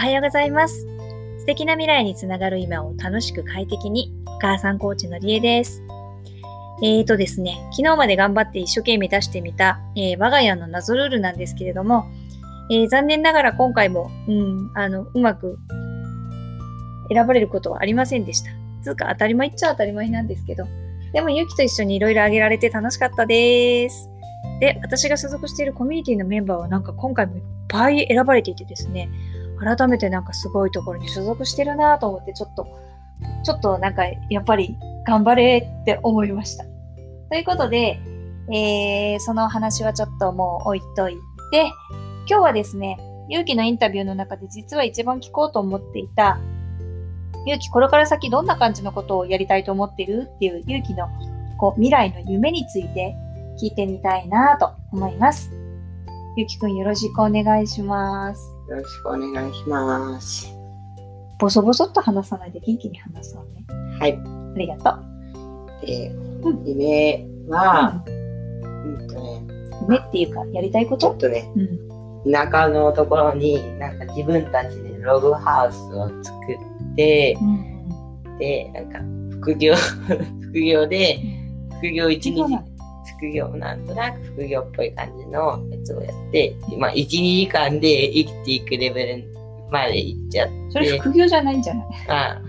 はようございます。素敵な未来につながる今を楽しく快適に、お母さんコーチのりえです。えーとですね、昨日まで頑張って一生懸命出してみた、えー我が家の謎ルールなんですけれども、えー残念ながら今回も、うん、あの、うまく選ばれることはありませんでした。つうか当たり前っちゃ当たり前なんですけど、でもゆきと一緒にいろいろあげられて楽しかったです。で、私が所属しているコミュニティのメンバーはなんか今回もいっぱい選ばれていてですね、改めてなんかすごいところに所属してるなと思ってちょっと、ちょっとなんかやっぱり頑張れって思いました。ということで、えーその話はちょっともう置いといて、今日はですね、ゆうきのインタビューの中で実は一番聞こうと思っていた、ゆうきこれから先どんな感じのことをやりたいと思ってるっていうゆうきのこう未来の夢について聞いてみたいなと思います。ゆうきくんよろしくお願いします。よろしくお願いします。ボソボソっと話さないで元気に話そうね。はい。ありがとう。で、うん夢は、うんとね、夢っていうか、やりたいこと？ちょっとね、うん。田舎のところに、なんか自分たちでログハウスを作って、うん。で、なんか副業、副業で、副業一日副業なんとなく副業っぽい感じのやつをやって、まあ、1、2時間で生きていくレベルまで行っちゃって、それ副業じゃないんじゃない？まあ、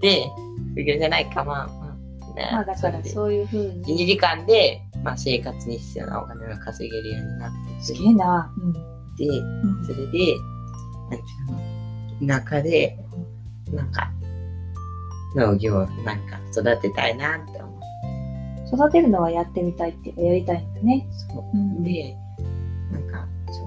で、副業じゃないか、まあ、まあ、ねまあだからそういうふう1、に。2時間で、まあ、生活に必要なお金が稼げるようになってすてげえな。で、うん。それで、なんていうの、田舎で、なんか、農業をなんか育てたいなって思う。育てるのはやってみたいっていうか、やりたいんだね。そううんで、なんか、そう、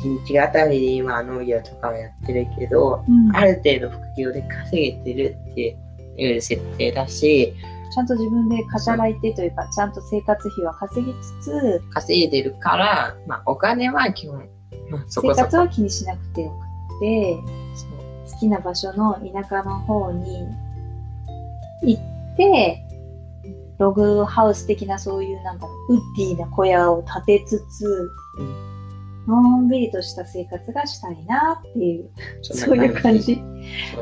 一日あたりで今は農業とかをやってるけど、うん。ある程度副業で稼げてるっていう設定だし、ちゃんと自分で働いてというか、ちゃんと生活費は稼ぎつつ、稼いでるから、まあお金は基本、まあそこそこ。生活は気にしなくてよくて、好きな場所の田舎の方に行って、ログハウス的なそういうなんだろう、ウッディな小屋を建てつつ、のんびりとした生活がしたいなっていう、そういう感。じ。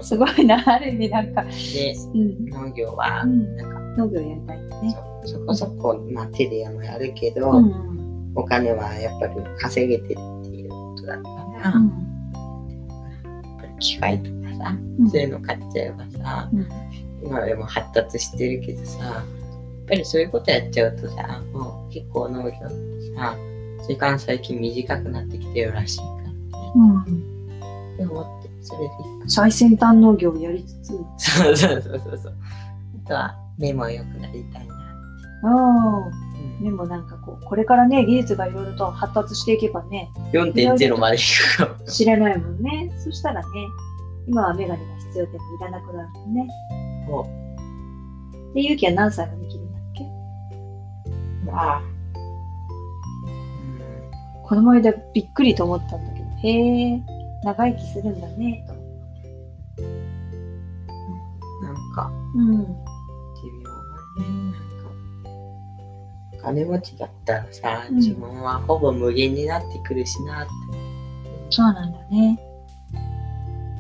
すごいな、ある意味なんか、で、うん、農業はう、ん、なん。か、農業やりたいね。そそこそこ、まあ手でもやるけど、うん、お金はやっぱり稼げてるっていうことだから、やっうん、機械とかさ、うん。そういうの買っちゃえばさ、うん、今でも発達してるけどさ、ぱりそういうことやっちゃうとさ、もう結構農業ってさ、時間最近短くなってきてるらしいからね。うん。って思って、それで最先端農業をやりつつ、そうそうそうそうそう。あとは、目も良くなりたいな。ああ、うんでもなんかこう、これからね、技術がいろいろと発達していけばね、4.0まで行くかも。知れないもんね。そしたらね、今はメガネが必要でもいらなくなるもんね。もで、勇気は何歳までう、まあ、この間びっくりと思ったんだけど、へえ、長生きするんだね、と。うん、なんか、うん。寿命がね、なんか、お金持ちだったらさ、うん自分はほぼ無限になってくるしなって。そうなんだね。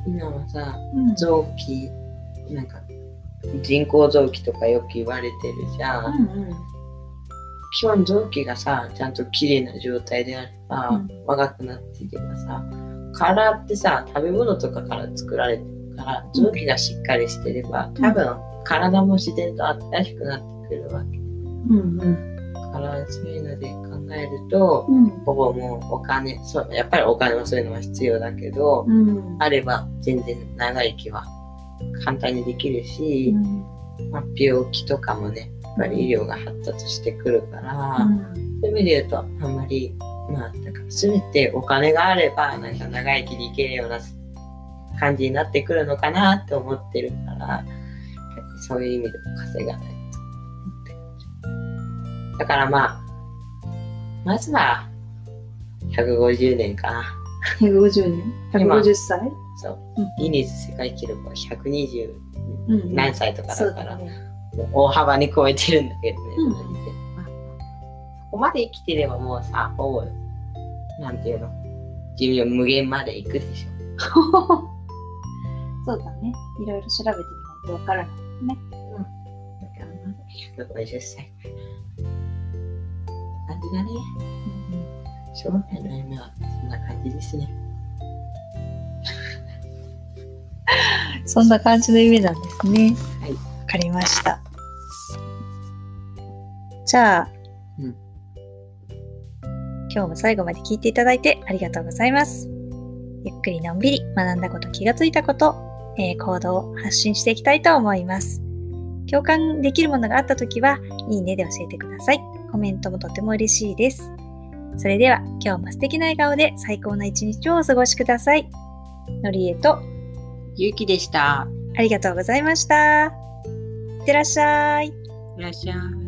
今はさ、うん。臓器、なんか、人工臓器とかよく言われてるじゃん。うんうん。基本臓器がさ、ちゃんと綺麗な状態であれば、うん若くなっていけばさ、体ってさ、食べ物とかから作られてるから、臓器がしっかりしてれば、多分、体も自然と新しくなってくるわけ。うんうん。だから、そういうので考えると、うん。ほぼもうお金、そう、やっぱりお金もそういうのは必要だけど、うん。あれば全然長生きは簡単にできるし、まあ、病気とかもね、ぱり医療が発達してくるから、そういう意味で言うと、あんまり、まあ、なんか全てお金があれば、なんか長生きできるような感じになってくるのかなって思ってるから、そういう意味でも稼がない。だからまあ、まずは、150年かな。150年？今 ?150 歳？そううん。ギネス世界記録は120うん何歳とかだから、だね。大幅に超えてるんだけどね、うんその時点まあここまで生きてればもうさ、ほぼ、なんていうの、寿命無限まで行くでしょ。そうだね。いろいろ調べてみないとわからないね。うん。だからまだ150歳。感じだね。うん、将来の夢はそんな感じですね。そんな感じの夢なんですね。かりました。じゃあ、うん、今日も最後まで聞いていただいてありがとうございます。ゆっくりのんびり学んだこと、気がついたこと、えー、行動を発信していきたいと思います。共感できるものがあったときは、いいねで教えてください。コメントもとても嬉しいです。それでは、今日も素敵な笑顔で最高な一日をお過ごしください。のりえと、ゆうきでした。ありがとうございました。ってらっしゃい。いらっしゃい。